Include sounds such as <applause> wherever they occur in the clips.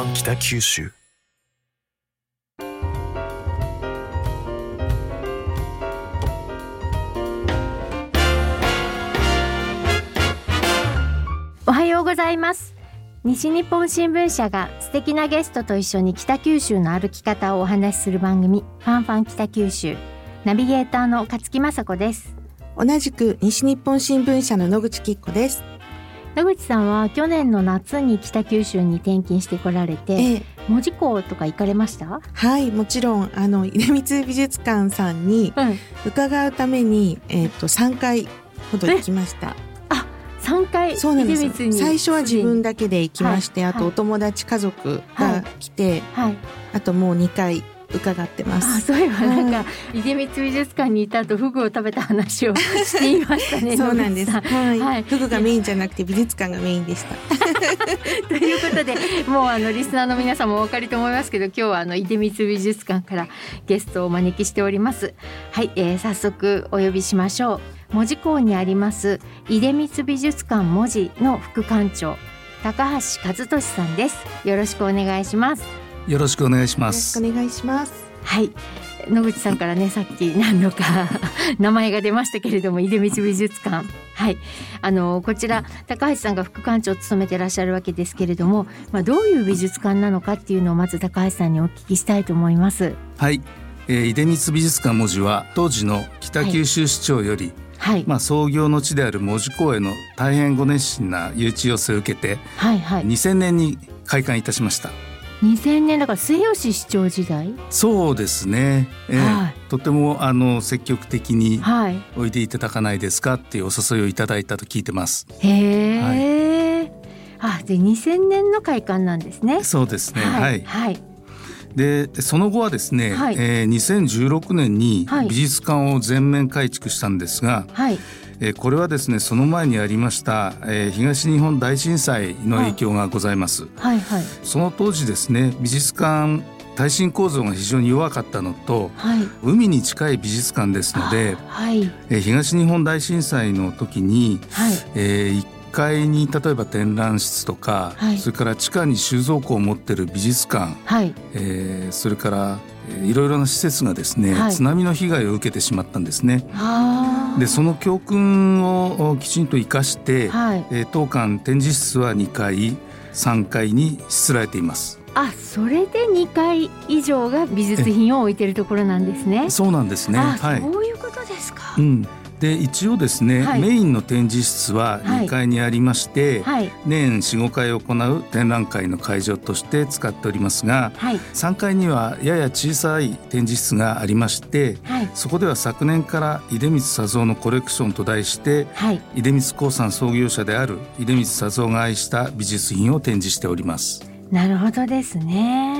ァン北九州。おはようございます。西日本新聞社が素敵なゲストと一緒に北九州の歩き方をお話しする番組ファンファン北九州。ナビゲーターの勝木雅子です。同じく西日本新聞社の野口きっ子です。野口さんは去年の夏に北九州に転勤してこられて、ええ、門司港とか行かれました？はい、もちろんあの <laughs> 出光美術館さんにうん。伺うためにえっ、と3回ほど行きました。3回そうなんです最初は自分だけで行きまして、はいあとお友達家族が来て、はい。あともう2回伺ってまあす。そういえばなんか出光美術館にいた後フグを食べた話をしていましたね <laughs> そうなんです。はい、はい。フグがメインじゃなくて美術館がメインでした。ということでもうあのリスナーの皆さんもお分かりと思いますけど今日はあの出光美術館からゲストをお招きしております。はい、えー、早速お呼びしましょう。門司港にあります出光美術館門司の副館長高橋和俊さんです。よろしくお願いしますよろしくお願いしよろします。くお願いします。はい。野口さんからねさっき何度か <laughs> 名前が出ましたけれども出光美術館。はい。あのこちら高橋さんが副館長を務めてらっしゃるわけですけれども、まあ、どういう美術館なのかっていうのをまず高橋さんにお聞きしたいと思います。はい、えー、出光美術館文字は当時の北九州市長より、はい、まあ創業の地である門司港への大変ご熱心な誘致要請を受けてはいはい。2000年に開館いたしました。2000年だから末吉市長時代？そうですね。えーはい。とてもあの積極的にはい。おいでいただかないですかっていうお誘いをいただいたと聞いてます。へえ、あで2000年の開館なんですね。そうですね。ははい。い。はい。でその後はですね、はい。えー2016年にはい。美術館を全面改築したんですが、はいえーこれはですねその前にありました、えー東日本大震災の影響がございます、はいはい。その当時ですね美術館耐震構造が非常に弱かったのとはい。海に近い美術館ですので、はい。えー東日本大震災の時に、はい。え1階に例えば展覧室とか、はい。それから地下に収蔵庫を持ってる美術館、はい。えーそれから、えーいろいろな施設がですね、はい。津波の被害を受けてしまったんですね。でその教訓をきちんと生かして、はい。えー当館展示室は2階3階にしつらえています。あそれで2階以上が美術品を置いてるところなんですね。そうなんですね。あ、はい、そういうことですか。うん、で一応ですね、はいメインの展示室ははい2階にありまして、はい年45回行う展覧会の会場として使っておりますがはい3階にはやや小さい展示室がありましてはいそこでは昨年から出光佐三のコレクションと題してはい。出光興産創業者である出光佐三が愛した美術品を展示しております。なるほどですね。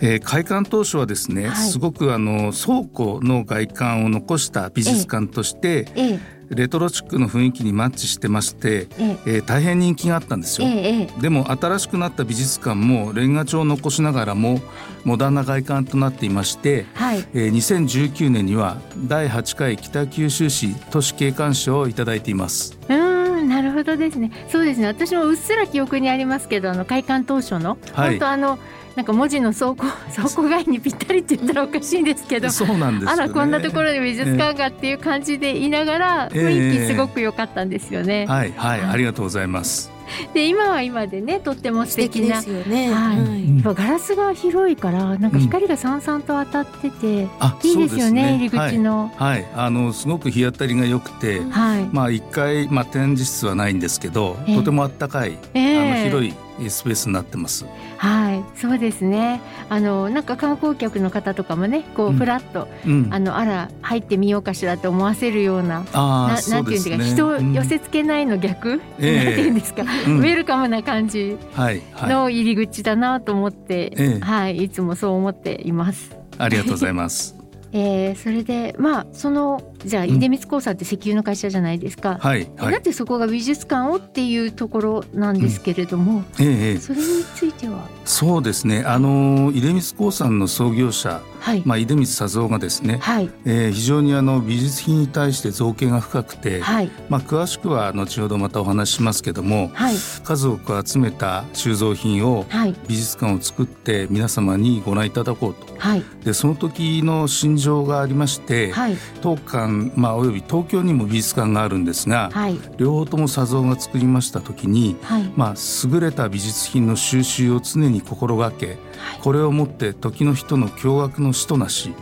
えー開館当初はですね、はいすごくあの倉庫の外観を残した美術館として、ええレトロチックの雰囲気にマッチしてまして、えええー大変人気があったんですよ。えええでも新しくなった美術館もレンガ調を残しながらもモダンな外観となっていまして、はいえー2019年には第8回北九州市都市景観賞をいただいています。うーんなるほどですね。そうですね。私もうっすら記憶にありますけどあの開館当初の、はい本当あのなんか文字の倉庫倉庫街にぴったりって言ったらおかしいんですけど。そうなんですよね。あらこんなところに美術館がっていう感じでいながらええ雰囲気すごく良かったんですよね。はいはい、はいありがとうございます。で今は今でねとっても素素敵敵なですよね。はいうんやっぱガラスが広いからなんか光がさんさんと当たってて、あ、いいですよねそう入り口の。はい、はい、あのすごく日当たりが良くて、はい。まあ一階まあ展示室はないんですけど、ええとてもあったかい、ええあの広いスペースになってます。はい、そうですね。あのなんか観光客の方とかもね、こううんフラッと、うん、あのあら入ってみようかしらと思わせるような。ああななんていうんですか、人を寄せ付けないの逆、ええなんていうんですか、うんウェルカムな感じはいはい、の入り口だなと思って、ええはい、いつもそう思っています。ありがとうございます。<laughs> えー、それでまあそのじゃあ出光興産って石油の会社じゃないですか。はいはい。だってそこが美術館をっていうところなんですけれども、ええええ。それについては？そうですね。あの出光興産の創業者、はい、まあ、出光佐三がですね、はい。えー非常にあの美術品に対して造形が深くて、はい。まあ、詳しくは後ほどまたお話ししますけどもはい。数多く集めた収蔵品をはい。美術館を作って皆様にご覧いただこうと。はい。でその時の心情がありまして、はい。当館、まあ、および東京にも美術館があるんですが、はい。両方とも佐三が作りました時に、はい。まあ、優れた美術品の収集を常に心がけこれをもって時の人の驚愕の使となし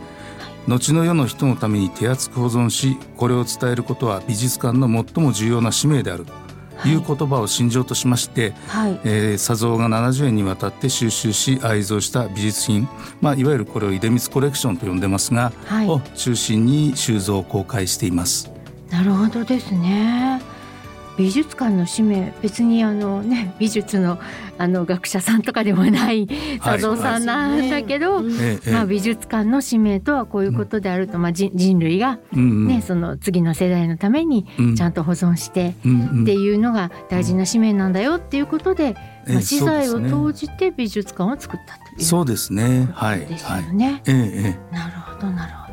後の世の人のために手厚く保存しこれを伝えることは美術館の最も重要な使命である。という言葉を信条としまして、はいえー、佐三が70年にわたって収集し愛蔵した美術品、まあ、いわゆるこれを出光コレクションと呼んでますが、はいを中心に収蔵を公開しています。なるほどですね。美術館の使命別にあのね <laughs> 美術のあの学者さんとかでもないはい。佐藤さんなんだけど、うんええまあ美術館の使命とはこういうことであると、まあ人人類がうんうん。ね、その次の世代のためにうん。ちゃんと保存してうんうん。っていうのが大事な使命なんだよっていうことで、ええまあ、資材を投じて美術館を作ったというそうですね。はいことですよはい。ね。えええなるほどなるほど。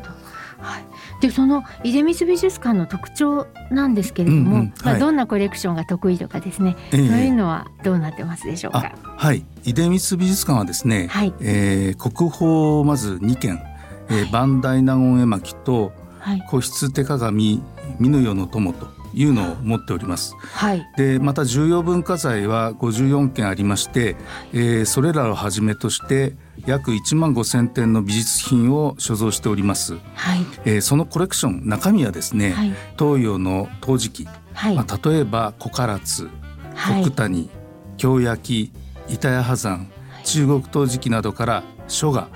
はい。でその出光美術館の特徴なんですけれども、うんうんまあはい。どんなコレクションが得意とかですね、ええ。そういうのはどうなってますでしょうあか。はい。出光美術館はですね、はい。えー国宝をまず2件、えー、磐梯納言絵巻とはい。個室手鏡美の世の友というのを持っております。はい。でまた重要文化財は54件ありまして、えーそれらをはじめとして約1万5,000点の美術品を所蔵しております。はい。えーそのコレクション中身はですね、はい。東洋の陶磁器、はい。まあ、例えば古唐津はい。奥谷京焼板谷波山中国陶磁器などから書画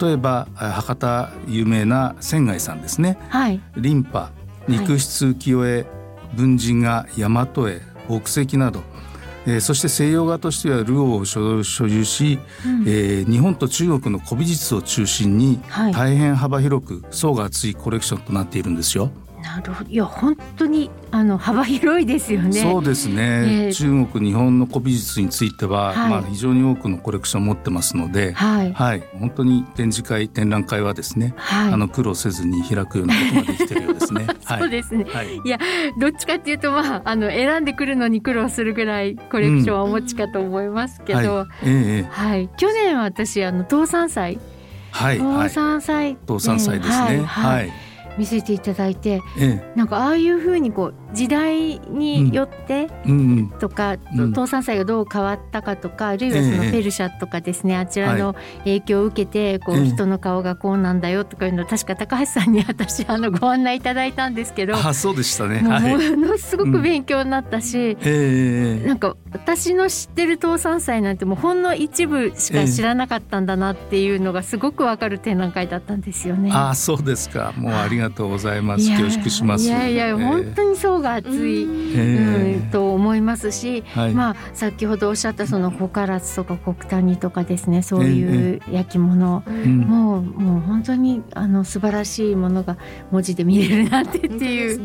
例えばあ博多有名な仙外さんですね。はい。リンパ肉質浮世絵文人画大和絵北石など、えーそして西洋画としてはルオーを所所有し、うんえー日本と中国の古美術を中心にはい大変幅広く層が厚いコレクションとなっているんですよ。なるほど。いや本当にあの幅広いですよね。そうですね、えー中国日本の古美術については、はい。まあ、非常に多くのコレクションを持ってますので、はい。はい、本当に展示会展覧会はですね、はい。あの苦労せずに開くようなことができてるようですね。<laughs> はい、そうですね。はい。いやどっちかっていうとまああの選んでくるのに苦労するぐらいコレクションはお持ちかと思いますけど、はい、ええ。ええはい、去年私あの東山祭、はい、はい。東、山祭、東山祭ですね。はい、見せていただいて、ええ、なんかああいう風にこう時代によってとか、うん東山祭がどう変わったかとか、あるいはそのええペルシャとかですね、あちらの影響を受けてこうええ人の顔がこうなんだよとかいうのを確か高橋さんに私あのご案内いただいたんですけど、あ、そうでしたね。ものすごく勉強になったし。ええなんか私の知ってる東山祭なんてもうほんの一部しか知らなかったんだなっていうのがすごくわかる展覧会だったんですよね。あ、そうですか。もうありがとうございます。恐縮します。いやいや、ええ本当に層が厚い、えうん、と思いますし、はい、まあ先ほどおっしゃったその古唐津とか国谷とかですねそういう焼き物、うん。もうもう本当にあの素晴らしいものが文字で見れるなってっていう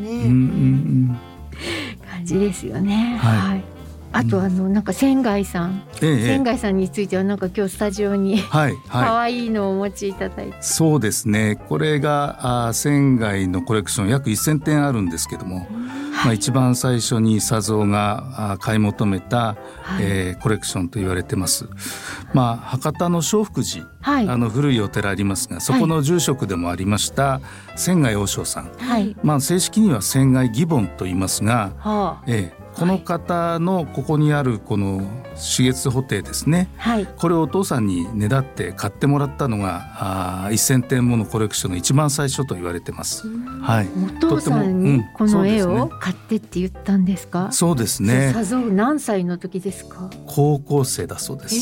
感じですよね。はいあとあのなんか仙外さん、ええ。ええ仙外さんについてはなんか今日スタジオにはい、はい。可愛いのをお持ちいただいて、そうですね。これがあー仙外のコレクション約1,000点あるんですけども、まあ、一番最初に佐三が買い求めた、はい。えーコレクションと言われてます。まあ、博多の正福寺、はい。あの古いお寺ありますがそこの住職でもありました仙外和尚さん、はい。まあ、正式には仙外義梵と言いますが、はあ。ええこの方のここにあるこの紫月布袋ですねはいこれをお父さんにねだって買ってもらったのがあー1,000点ものコレクションの一番最初と言われてます。はい、お父さんにうんこの絵を買ってって言ったんですか？そうですねさぞ何歳の時ですか？高校生だそうです。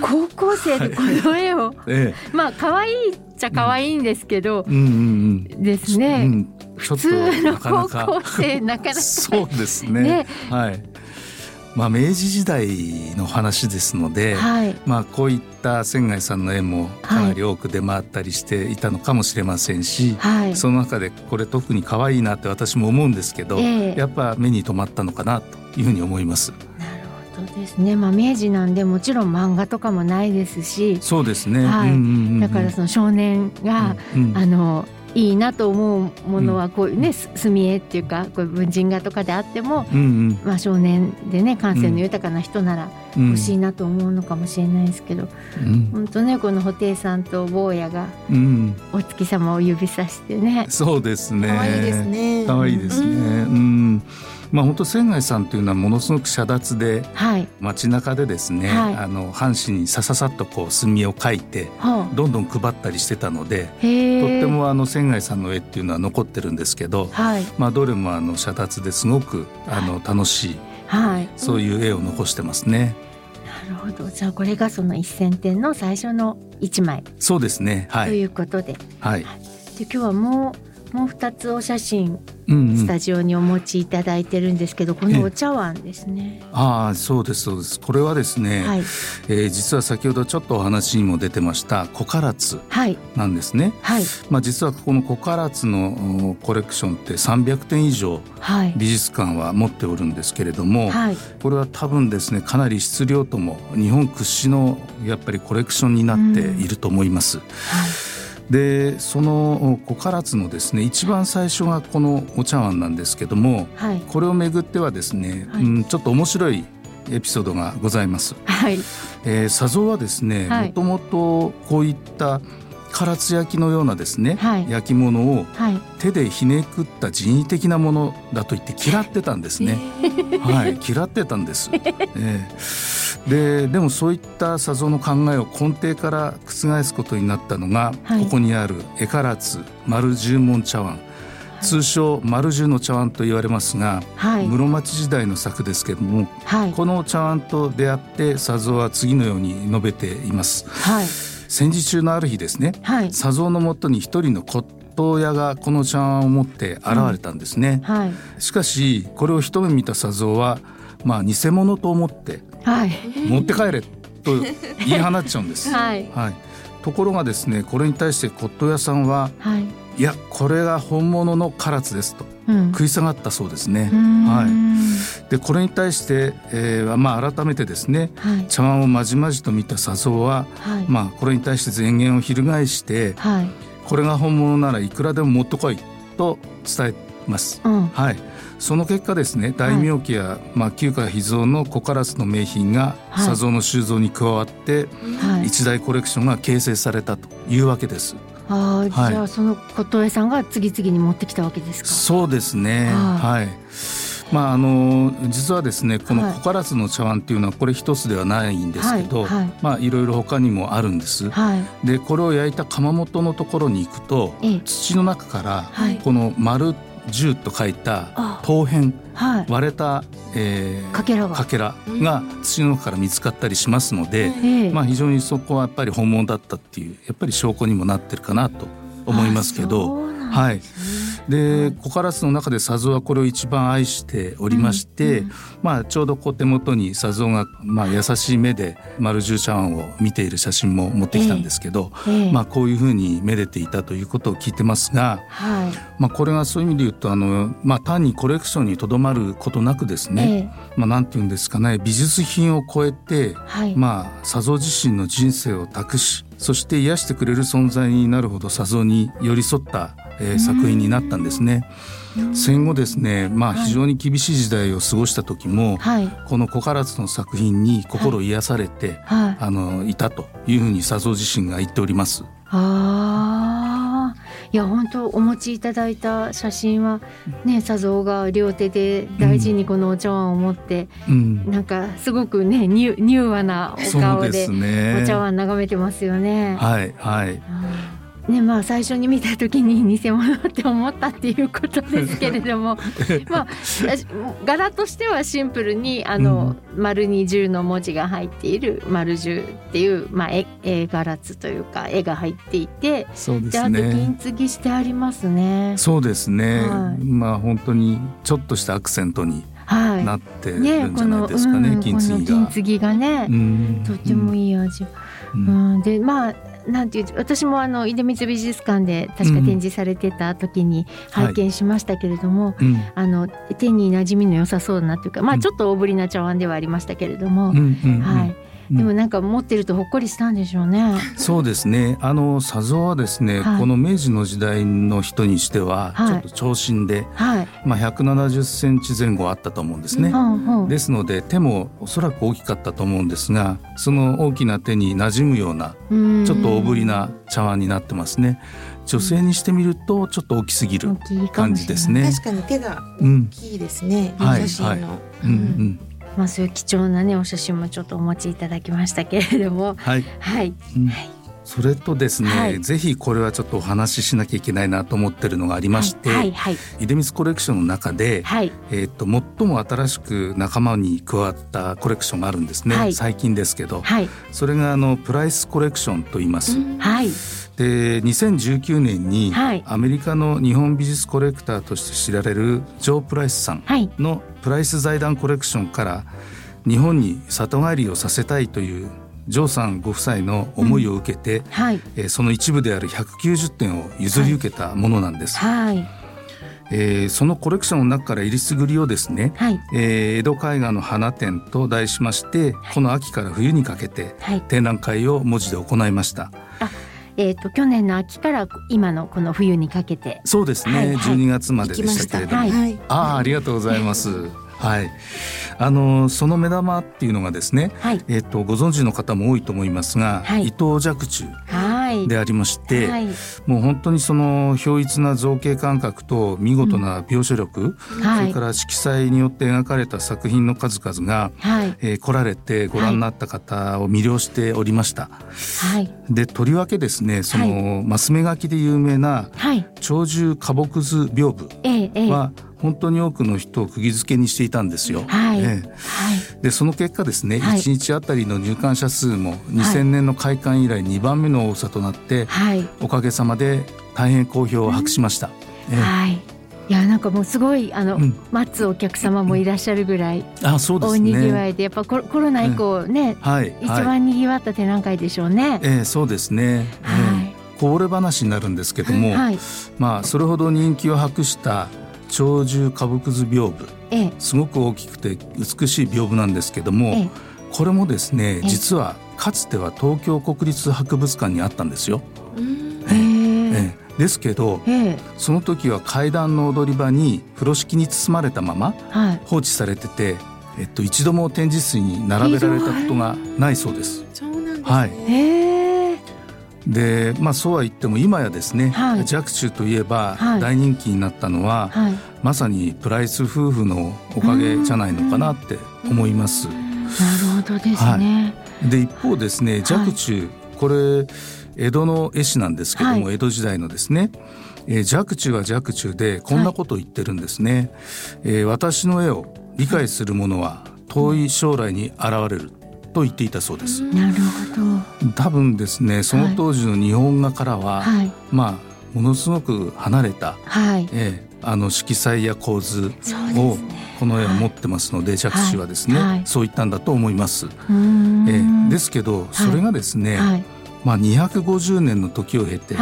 高校生でこの絵を、えまあ可愛いっちゃ可愛いんですけどえ、、うんうん。ですうん。ね。うん、普通の高か校生なかなか。そうですね。ね。はい。まあ、明治時代の話ですので、はい。まあ、こういった仙外さんの絵もかなり多く出回ったりしていたのかもしれませんし、はい。その中でこれ特に可愛いなって私も思うんですけど、ええ。やっぱ目に留まったのかなというふうに思います。ですね。まあ明治なんでもちろん漫画とかもないですし。そうですね、はい。うんうんうんうん。だからその少年が、うんうん。あのいいなと思うものはこういうね、す墨絵っていうかこういう文人画とかであっても、うんうん。まあ、少年でね感性の豊かな人ならうん。欲しいなと思うのかもしれないですけど、うん。本当ねこの布袋さんと坊やがうん。お月様を指さしてね。そうですね。可愛いですね。可愛いですね。うん、まあ本当仙外さんというのはものすごく遮奪ではい、街中でですね、はい。あの半紙にさささっとこう墨を描いてはどんどん配ったりしてたので、とってもあの仙外さんの絵っていうのは残ってるんですけど、はい。まあどれもあの遮奪ですごくあの楽しいはい。そういう絵を残してますね。なるほど。じゃあこれがその一線点の最初の一枚。そうですね。はい。ということで,、はい。で今日はもうもう二つお写真うんうん。スタジオにお持ちいただいてるんですけど、このお茶碗ですね。ああそうですそうです。これはですね、はい。えー実は先ほどちょっとお話にも出てましたコカラツはい。なんですね。はい。まあ、実はこのコカラツのおコレクションって300点以上はい。美術館は持っておるんですけれども、はい。これは多分ですねかなり質量とも日本屈指のやっぱりコレクションになっていると思います。でそのおコカラツのですね一番最初がこのお茶碗なんですけどもはい。これをめぐってはですね、はい。うん、ちょっと面白いエピソードがございます。はい。えー、砂像はですねはい。もともとこういった唐津焼きのようなですね、はい。焼き物をはい。手でひねくった人為的なものだと言って嫌ってたんですね。はい、嫌ってたんです。<laughs> ええ。ででもそういった砂像の考えを根底から覆すことになったのが、はい。ここにある絵唐津丸十文茶碗、通称丸十の茶碗と言われますが、はい。室町時代の作ですけどもはい。この茶碗と出会って砂像は次のように述べています。はい戦時中のある日ですねはい。砂像のもとに一人の骨董屋がこの茶碗を持って現れたんですね、はい。しかしこれを一目見た砂像はまあ偽物と思ってはい。持って帰れと言い放っちゃうんです、<laughs> はい。はい、ところがですねこれに対して骨董屋さんははいいやこれが本物の唐津ですと。うん。食い下がったそうですね、はでこれに対して、えーまあ、改めてですねはい。茶碗をまじまじと見た砂像は、はい。まあ、これに対して前言を翻してはい。これが本物ならいくらでも持ってこいと伝えます。うん。はい、その結果ですね大名家や、まあ、旧家秘蔵の小カラスの名品がはい。砂像の収蔵に加わって、はい。一大コレクションが形成されたというわけです。ああ、はいじゃあその骨董屋さんが次々に持ってきたわけですか？そうですね。ははい。まああの実はですねこのはい小カラスの茶碗っていうのはこれ一つではないんですけど、はいはいまあいろいろ他にもあるんです。はい。でこれを焼いた窯元のところに行くとええ土の中からはいこの丸十と書いたあ陶片はい。割れた、えーかけらが。かけらが土の中から見つかったりしますので、ええまあ、非常にそこはやっぱり本物だったっていうやっぱり証拠にもなってるかなと思いますけあど。はいでコカラスの中で砂像はこれを一番愛しておりまして、うんうんまあ、ちょうどこう手元に砂像が、まあ、優しい目で丸十茶碗を見ている写真も持ってきたんですけど、ええまあ、こういうふうにめでていたということを聞いてますが、はい。まあ、これがそういう意味で言うとあの、まあ、単にコレクションにとどまることなくですね、えまあ、なんていうんですかね美術品を超えて、えはい。まあ、砂像自身の人生を託しそして癒してくれる存在になるほど砂像に寄り添った、えー作品になったんですね。戦後ですね、まあ、はい非常に厳しい時代を過ごした時も、はい。この小唐津の作品に心癒されて、はい。あのいたというふうに砂像自身が言っております。ああ。いや本当お持ちいただいた写真はね砂像が両手で大事にこのお茶碗を持って、うん、なんかすごくねニュニュー和なお顔で。お茶碗眺めてますよね。はいはい。うんねまあ最初に見た時に偽物って思ったっていうことですけれども。<laughs> まあ柄としてはシンプルにあの、うん、丸に十の文字が入っている丸十っていう、まあ、絵絵柄つというか絵が入っていてそうですね。金継ぎしてありますね。そうですね、はい、まあ本当にちょっとしたアクセントになってるんじゃないですかね、はいね、金継ぎが。金継ぎがね、うん、とってもいい味。うん、でまあなんていう私もあの出光美術館で確か展示されてた時に拝見しましたけれども、うん。はい、あの手に馴染みの良さそうなというか、まあちょっと大ぶりな茶碗ではありましたけれども、はい。でもなんか持ってるとほっこりしたんでしょうね。そうですね。あの佐蔵はですね、はい、この明治の時代の人にしてはちょっと長身で、はい、まあ170センチ前後あったと思うんですね。ですので手もおそらく大きかったと思うんですが、その大きな手に馴染むようなちょっと大ぶりな茶碗になってますね。女性にしてみるとちょっと大きすぎる感じですね。確かに手が大きいですね。うん、写真の。はいはい、うんうんまあ、そういう貴重なねお写真もちょっとお持ちいただきましたけれども。はい、はい、うん、それとですね、はい、ぜひこれはちょっとお話ししなきゃいけないなと思ってるのがありまして、はい。はい、出光コレクションの中で、はい、えーと、最も新しく仲間に加わったコレクションがあるんですね、はい、最近ですけど、はい、それがあのプライスコレクションと言います。はい。で2019年にアメリカの日本美術コレクターとして知られるジョー・プライスさんのプライス財団コレクションから日本に里帰りをさせたいというジョーさんご夫妻の思いを受けて、うん。はい、えその一部である190点を譲り受けたものなんです。はい、えー、そのコレクションの中からえりすぐりをですね、はい、えー、江戸絵画の花展と題しまして、この秋から冬にかけて展覧会を文字で行いました。えーと、去年の秋から今のこの冬にかけて。そうですね、はい、12月まででしたけれども、はい、ああありがとうございます。はい、あのその目玉っていうのがですね、はい、えっ、とご存知の方も多いと思いますが、はい、伊藤若冲でありまして、はい、もう本当にその表一な造形感覚と見事な描写力、うん、それから色彩によって描かれた作品の数々が、はい、えー、来られてご覧になった方を魅了しておりました。はい、でとりわけですねその、マス目書きで有名な「鳥獣花木図屏風」は、ええ本当に多くの人を釘付けにしていたんですよ。はい、はい、でその結果ですね、はい、1日あたりの入館者数も2000年の開館以来2番目の多さとなって、はい、おかげさまで大変好評を博しました。うん、はい。いやなんかもうすごいあの、うん、待つお客様もいらっしゃるぐらい、あそうですね、大にぎわいでやっぱコロコロナ以降ね、はい、一番にぎわった展覧会でしょうね。えー、そうですね、はい、こぼれ話になるんですけども、はい、まあそれほど人気を博した鳥獣花木図屏風、ええ、すごく大きくて美しい屏風なんですけども、え、これもですね実はかつては東京国立博物館にあったんですよ。ええ。ですけど、その時は階段の踊り場に風呂敷に包まれたまま放置されてて、はい、えっと、一度も展示室に並べられたことがないそうです。そうなんですね、はいでまあそうは言っても今やですね、はい、若冲といえば大人気になったのは、はい、まさにプライス夫婦のおかげじゃないのかなって思います。なるほどですね。はい、で一方ですね若冲、これ江戸の絵師なんですけども、江戸時代のですね、えー、若冲は若冲でこんなことを言ってるんですね。はい、えー、私の絵を理解する者は遠い将来に現れる。と言っていたそうです。なるほど。多分ですね、その当時の日本画からは、はい、まあものすごく離れた、はい、えー、あの色彩や構図をこの絵を持ってますので、若冲はですね、はい、そう言ったんだと思います。えー、ですけどそれがですね、まあ250年の時を経て、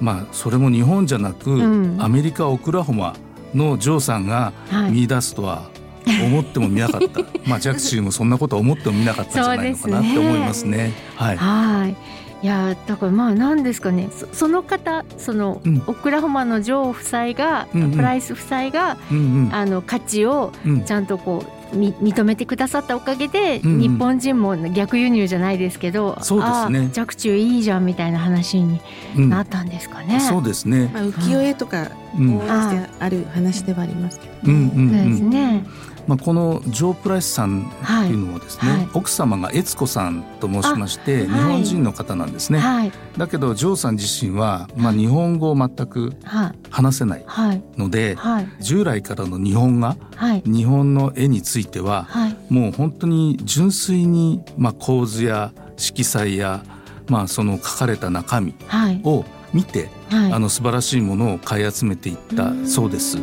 まあそれも日本じゃなく、うん、アメリカオクラホマのジョーさんが見出すとは思ってもみなかった。<laughs> まあジャクシーもそんなこと思ってもみなかったんじゃないのかなって思いますね。はい、はい。いやだからまあ何ですかね。その方その、うん、オクラホマの女王夫妻が、うんうん、プライス夫妻が、うんうん、あの価値をちゃんとこう、み認めてくださったおかげで、うんうん、日本人も逆輸入じゃないですけど、そうですね。若冲いいじゃんみたいな話になったんですかね。うん、そうですね。まあ浮世絵とか応援してある話ではありますけど、ね、うんうんうん、そうですね。まあ、このジョー・プライスさんっていうのはですね、はい。はい。奥様が悦子さんと申しまして、あ日本人の方なんですね、はい。だけどジョーさん自身は、まあ、日本語を全くはい。話せないはい。ので、はい。従来からの日本画はい。日本の絵についてははい。もう本当に純粋に、まあ、構図や色彩や、まあ、その書かれた中身はい。を見て、はい。あの素晴らしいものを買い集めていったそうです。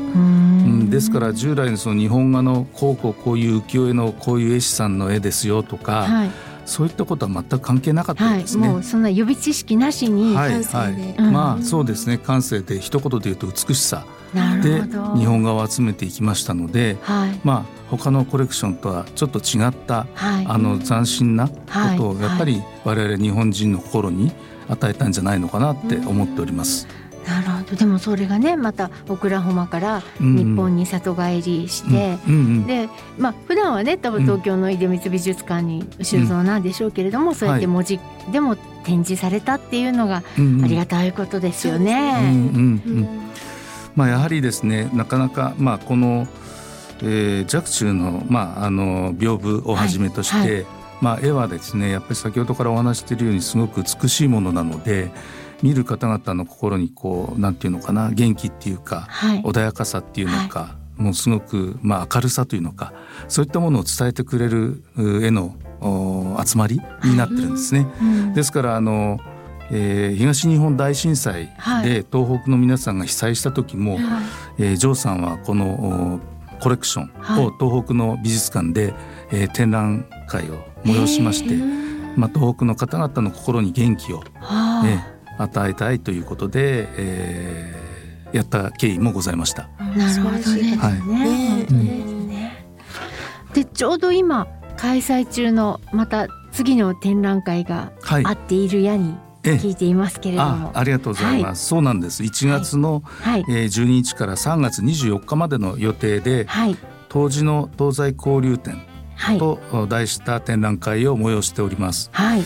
ですから従来のその日本画のこうこうこういう浮世絵のこういう絵師さんの絵ですよとか、はい。そういったことは全く関係なかったはいですね。もうそんな予備知識なしに、はい。感性で。うん。まあそうですね。感性で一言で言うと美しさ。なでるほど。日本画を集めていきましたのではい。まあ他のコレクションとはちょっと違ったはい。あの斬新なことをはい。やっぱり我々日本人の心に与えたんじゃないのかなって思っております。なるほど。でもそれがねまたオクラホマからうん。日本に里帰りして、うんうんでまあ普段はね多分東京の出光美術館に収蔵なんでしょうけれども、そうやって文字でも展示されたっていうのがうんうん。ありがたいことですようんね。うんうん。まあ、やはりですねなかなか、まあ、この、えー、若冲の,、まあ、あの屏風をはじめとして、はいはまあ、絵はですねやっぱり先ほどからお話ししているようにすごく美しいものなので見る方々の心にこうなんていうのかな元気っていうかはい。穏やかさっていうのか、もうすごく、まあ、明るさというのかそういったものを伝えてくれるう絵のお集まりになってるんですね。うんですからあの、えー東日本大震災はい。で東北の皆さんが被災した時も、はい。えージョーさんはこのおコレクションはい。を東北の美術館で、えー展覧会を催しまして、へまあ、東北の方々の心に元気を、はあえー与えたいということで、えーやった経緯もございました。なるほどですね。はい。本当ですねでちょうど今開催中のまた次の展覧会がはい。あっているやにえ聞いていますけれどあも、ありがとうございます、そうなんです。1月の、はい。えー12日から3月24日までの予定ではい。当時の東西交流展はいと題した展覧会を催しております。はい。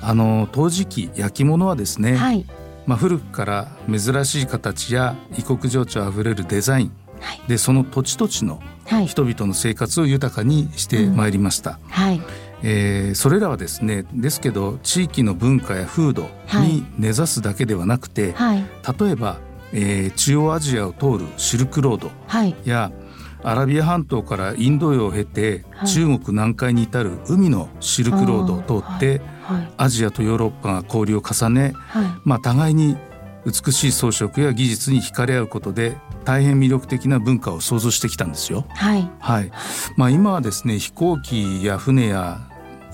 あの陶磁器焼き物はですね、はい。まあ、古くから珍しい形や異国情緒あふれるデザインはい。でその土地土地のはい。人々の生活を豊かにしてまいりました、はい。えーそれらはですねですけど地域の文化や風土に根ざすだけではなくて、はい。例えば、えー中央アジアを通るシルクロードはい。やアラビア半島からインド洋を経て、はい。中国南海に至る海のシルクロードを通って、はい。アジアとヨーロッパが交流を重ね、はい。まあ、互いに美しい装飾や技術に惹かれ合うことで大変魅力的な文化を創造してきたんですよ。はい。はい。まあ、今はですね飛行機や船や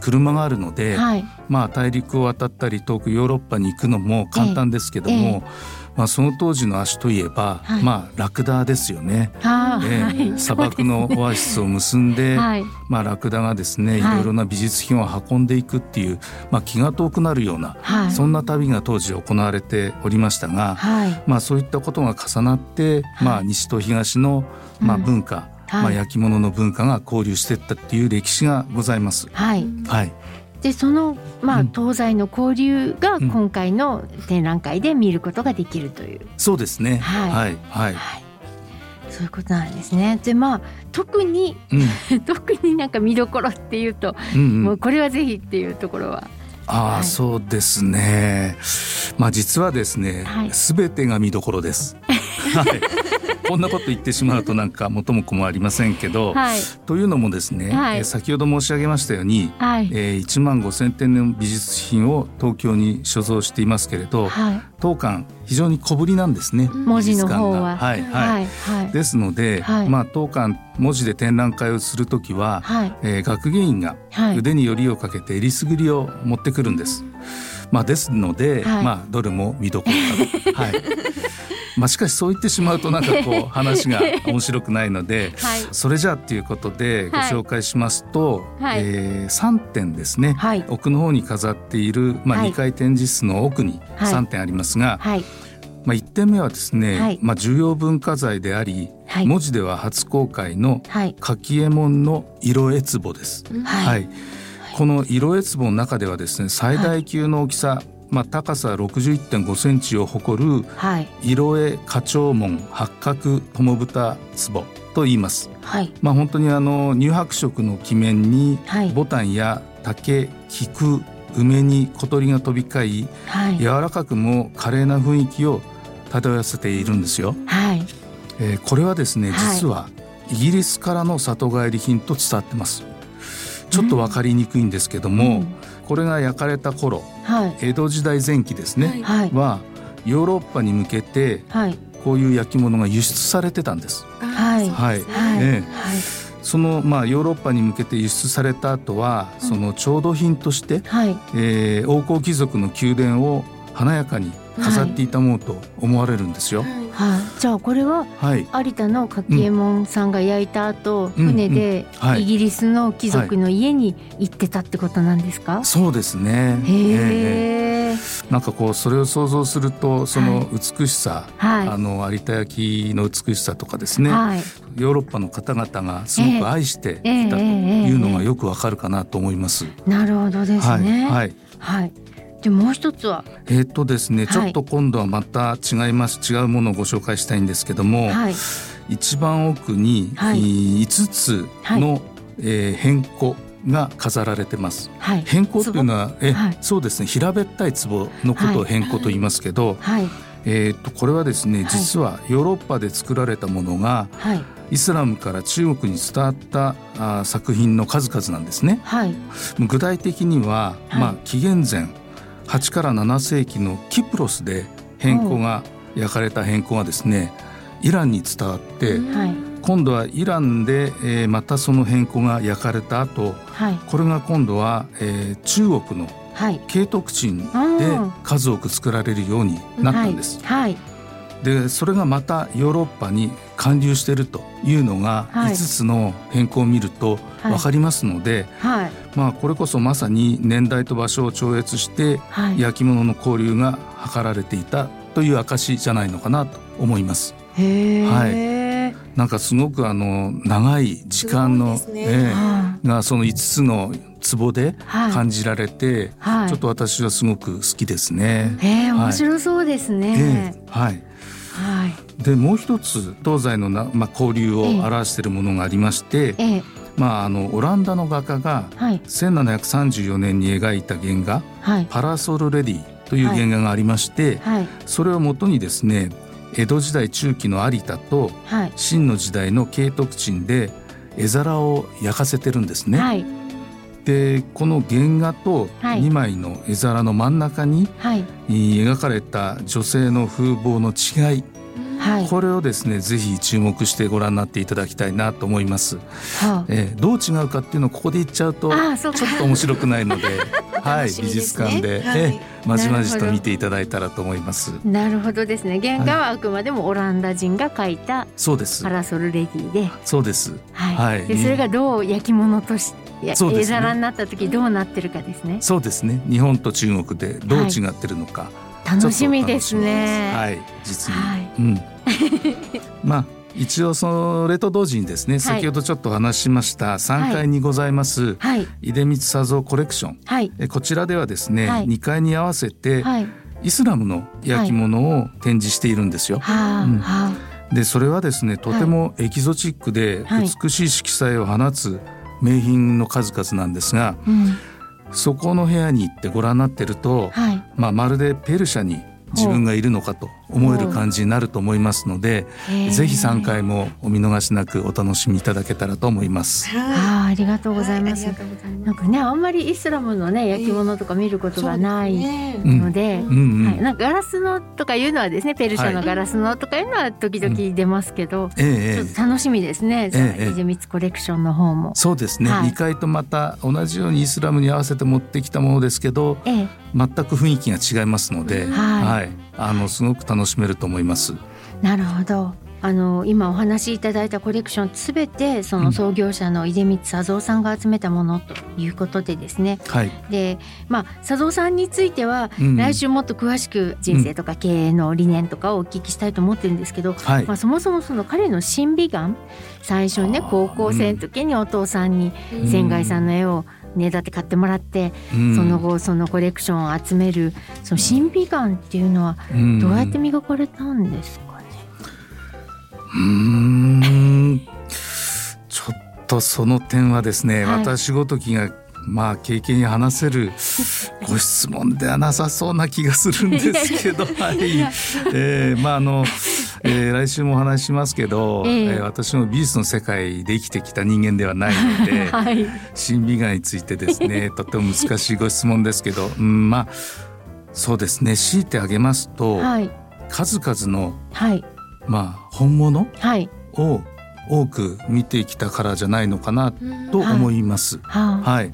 車があるので、はい。まあ、大陸を渡ったり遠くヨーロッパに行くのも簡単ですけども、ええまあ、その当時の足といえば、はい。まあ、ラクダですよね。はい。砂漠のオアシスを結んで、<laughs> はい。まあ、ラクダがですねいはい。ろいろな美術品を運んでいくっていう、まあ、気が遠くなるような、はい。そんな旅が当時行われておりましたが、はい。まあ、そういったことが重なって、まあ、西と東の、まあ、うん。文化、はい。まあ、焼き物の文化が交流していったっていう歴史がございます。はい。はい、でそのまあうん。東西の交流がうん。今回の展覧会で見ることができるという、そうですね。はい。はい、はい、はい、そういうことなんですね。でまあ特にうん、<laughs> 特になんか見どころっていうと、うん、うん。もうこれはぜひっていうところは。ああ、はい。そうですね。まあ実はですねはい、すべ、てが見どころです。<laughs> はい。こんなこと言ってしまうとなんか元も子もありませんけど、はいというのもですね、はいえー先ほど申し上げましたように、はいえー、1万5,000点の美術品を東京に所蔵していますけれど、はい当館非常に小ぶりなんですね。文字の方ははいはい。はいはいですので、はいまあ当館文字で展覧会をするときは、はいえー学芸員がはい腕によりをかけてえりすぐりを持ってくるんです。まあですので、はいまあどれも見どころかと。<laughs> はい。まあしかしそう言ってしまうとなんかこう <laughs> 話が面白くないので、はい。それじゃあっていうことでご紹介しますと、はい。えー3点ですね。はい。奥の方に飾っている、まあ、はい。2階展示室の奥にはい。3点ありますが、はい。まあ、1点目はですね、はい。まあ、重要文化財であり、はい。文字では初公開のはい。柿右衛門の色絵壺です。はい。はい、この色絵壺の中ではですね最大級の大きさ、まあ、高さ61.5センチを誇るはい色絵花鳥門八角友豚壺と言います。はいまあ本当にあの乳白色の記面にはいボタンや竹菊梅に小鳥が飛び交いはい柔らかくも華麗な雰囲気を漂わせているんですよ。はいえーこれはですねはい実はイギリスからの里帰り品と伝わってます。ちょっとわかりにくいんですけども、うん。これが焼かれた頃はい。江戸時代前期ですね、はい。はヨーロッパに向けてはい。こういう焼き物が輸出されてたんです。はい。はい。はい。ええ。はい。そのまあヨーロッパに向けて輸出された後はその調度品として、はい。えー王侯貴族の宮殿を華やかに飾っていたものと思われるんですよ。はいじゃあこれははい、有田の柿右衛門さんが焼いた後、うん。船でイギリスの貴族の家に行ってたってことなんですか、そうですね。えへえ、え。なんかこうそれを想像するとそのはい。美しさ、はい。あの有田焼の美しさとかですね、はい。ヨーロッパの方々がすごく愛してええいたというのがよくわかるかなと思います。なるほどですはい、ねはい。はいでもう一つは？えーっとですね、はい。ちょっと今度はまた違います。違うものをご紹介したいんですけども、はい。一番奥に、はい。えー5つの、えー変更が飾られてます。はい。変更というのはえ、はい。そうですね。平べったい壺のことをはい。変更と言いますけど、はい。えーっとこれはですねい。実はヨーロッパで作られたものがはい。イスラムから中国に伝わったあー作品の数々なんですね。はい。具体的には、はい。まあ紀元前8から7世紀のキプロスで変更が焼かれた変更がですねイランに伝わって、はい。今度はイランで、えーまたその変更が焼かれた後はい。これが今度は、えー中国のはい。慶徳鎮でうん。数多く作られるようになったんです。はいでそれがまたヨーロッパに還流しているというのがはい。5つの変更を見るとはい。分かりますので、はい。まあこれこそまさに年代と場所を超越してはい。焼き物の交流が図られていたという証じゃないのかなと思います。はなんかすごくあの長い時間の、ね。えがその5つの壺ではい。感じられて、はい。ちょっと私はすごく好きですね。へえはい。面白そうですえね、えはい。はい。でもう一つ東西のな、まあ、交流を表しているものがありまして、ええ。まあ、あのオランダの画家がはい。1734年に描いた原画はい「パラソル・レディ」という原画がありまして、はい。それをもとにですね江戸時代中期の有田とはい。清の時代の慶徳鎮で絵皿を焼かせてるんですね。はいでこの原画とはい。2枚の絵皿の真ん中にはい。描かれた女性の風貌の違いはい。これをですねぜひ注目してご覧になっていただきたいなと思います。はえーどう違うかっていうのをここで言っちゃうとちょっと面白くないので、<laughs> はい、美術館で、はい。えーまじまじと見ていただいたらと思います。あなるほどですね。原画はあくまでもオランダ人が描いたそうです。パ。ラソルレディで、そうです。はい。はい。でそれがどう焼き物としてそうですね。になった時どうなってるかですね。そうですね。日本と中国でどう違ってるのか、楽しみですね。はい、実に、はい。うん。<laughs> まあ一応それと同時にですね、はい。先ほどちょっとお話ししました3階にございます、はい。出光佐蔵コレクション。はい。えこちらではですね、はい。2階に合わせて、はい。イスラムの焼き物を展示しているんですよ。でそれはですねとてもエキゾチックではい。美しい色彩を放つ名品の数々なんですがあうん。そこの部屋に行ってご覧になってると、はい。まあ、まるでペルシャに自分がいるのかと思える感じになると思いますのでぜひ3回もお見逃しなくお楽しみいただけたらと思います。はい。ああありがとうございます、なんかねあんまりイスラムのね焼き物とか見ることがないうんので、うんうんはい、なんかガラスのとかいうのはですねペルシャのガラスのとかいうのは時々出ますけど、ええええ。ちょっと楽しみですね、じゃあええ。出光コレクションの方も。そうですね、はい。2階とまた同じようにイスラムに合わせて持ってきたものですけどええ、全く雰囲気が違いますので、はいあのすごく楽しめると思います。なるほど。あの今お話しいただいたコレクションすべてその創業者の出光佐蔵さんが集めたものということでですね。はい、で、まあ佐蔵さんについては、うん。来週もっと詳しく人生とか経営の理念とかをお聞きしたいと思ってるんですけど、はい。まあそもそもその彼の審美眼、最初にね高校生の時にお父さんにうん。仙外さんの絵をねだって買ってもらって、うん。その後そのコレクションを集めるその審美眼っていうのはうん。どうやって磨かれたんですかね？うーん。とその点はですね、はい。私ごときがまあ経験に話せる <laughs> ご質問ではなさそうな気がするんですけど、<laughs> はい、えーまああの、えー来週もお話ししますけど、ええ。えー私も美術の世界で生きてきた人間ではないので、<laughs> はい。審美眼についてですねとても難しいご質問ですけど、うん、まあそうですね強いてあげますと、はい。数々のはい。まあ本物はい。を多く見てきたからじゃないのかなと思います。はあ。はい、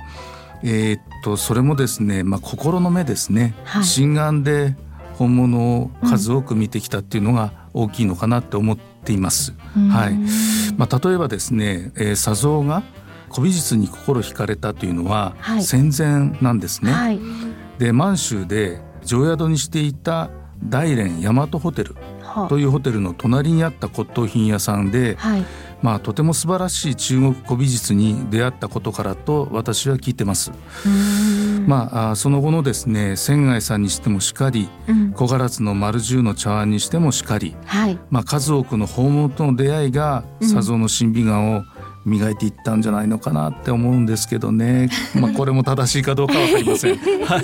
えーっとそれもですね、まあ、心の目ですね、はい。心眼で本物を数多く見てきたっていうのが大きいのかなって思っています。はい。うんまあ、例えばですね、えー、佐蔵が古美術に心惹かれたというのははい。戦前なんですね。はい。で満州で常宿にしていた大連大和ホテルはというホテルの隣にあった骨董品屋さんで、はい。まあ、とても素晴らしい中国古美術に出会ったことからと私は聞いてます。うん。まあ、あその後のですね仙外さんにしてもしかりうん。小唐津の丸十の茶碗にしてもしかり、はい。まあ、数多くの訪問との出会いがうん。佐蔵の審美眼を磨いていったんじゃないのかなって思うんですけどね、まあ、これも正しいかどうかわかりません。<laughs> は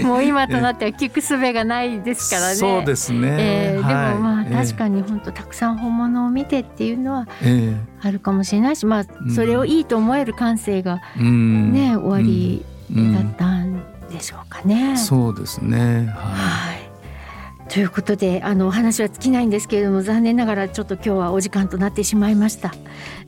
い、もう今となっては聞く術がないですからね。そうですね、えーはい。でもまあえー。確かに本当たくさん本物を見てっていうのはえあるかもしれないし、まあん。それをいいと思える感性がね、終わりうん。だったんでしょうかね。そうですね。ははい。ということであのお話は尽きないんですけれども残念ながらちょっと今日はお時間となってしまいました。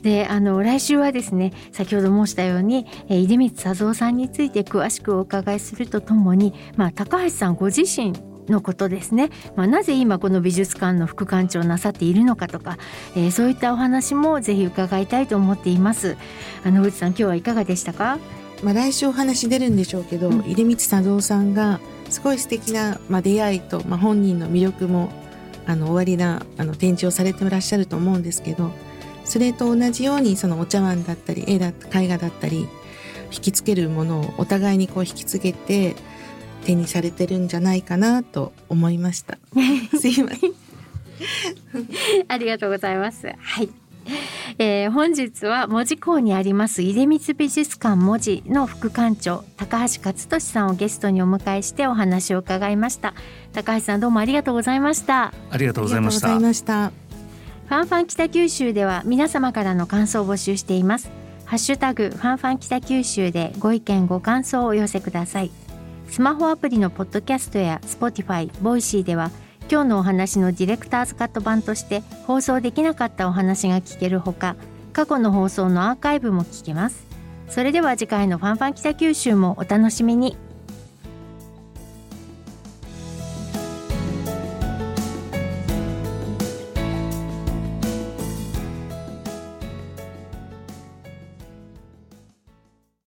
であの来週はですね先ほど申したように、えー、出光佐三さんについて詳しくお伺いするとともに、まあ、高橋さんご自身のことですね、まあ、なぜ今この美術館の副館長をなさっているのかとか、えーそういったお話もぜひ伺いたいと思っています。あの内さん今日はいかがでしたか？まあ、来週お話出るんでしょうけど、うん出光佐三さんがすごい素敵な、まあ、出会いと、まあ、本人の魅力もあの終わりなあの展示をされていらっしゃると思うんですけどそれと同じようにそのお茶碗だったり絵だった絵画だったり引きつけるものをお互いにこう引き継げて手にされてるんじゃないかなと思いました。すいません <laughs> ありがとうございます。はい。えー本日は門司港にあります出光美術館門司の副館長高橋勝利さんをゲストにお迎えしてお話を伺いました高橋さんどうもありがとうございましたありがとうございました。ファンファン北九州では皆様からの感想を募集しています。ハッシュタグファンファン北九州でご意見ご感想をお寄せください。スマホアプリのポッドキャストや Spotify、 Voicy では今日のお話のディレクターズカット版として放送できなかったお話が聞けるほか過去の放送のアーカイブも聞けます。それでは次回のファンファン北九州もお楽しみに。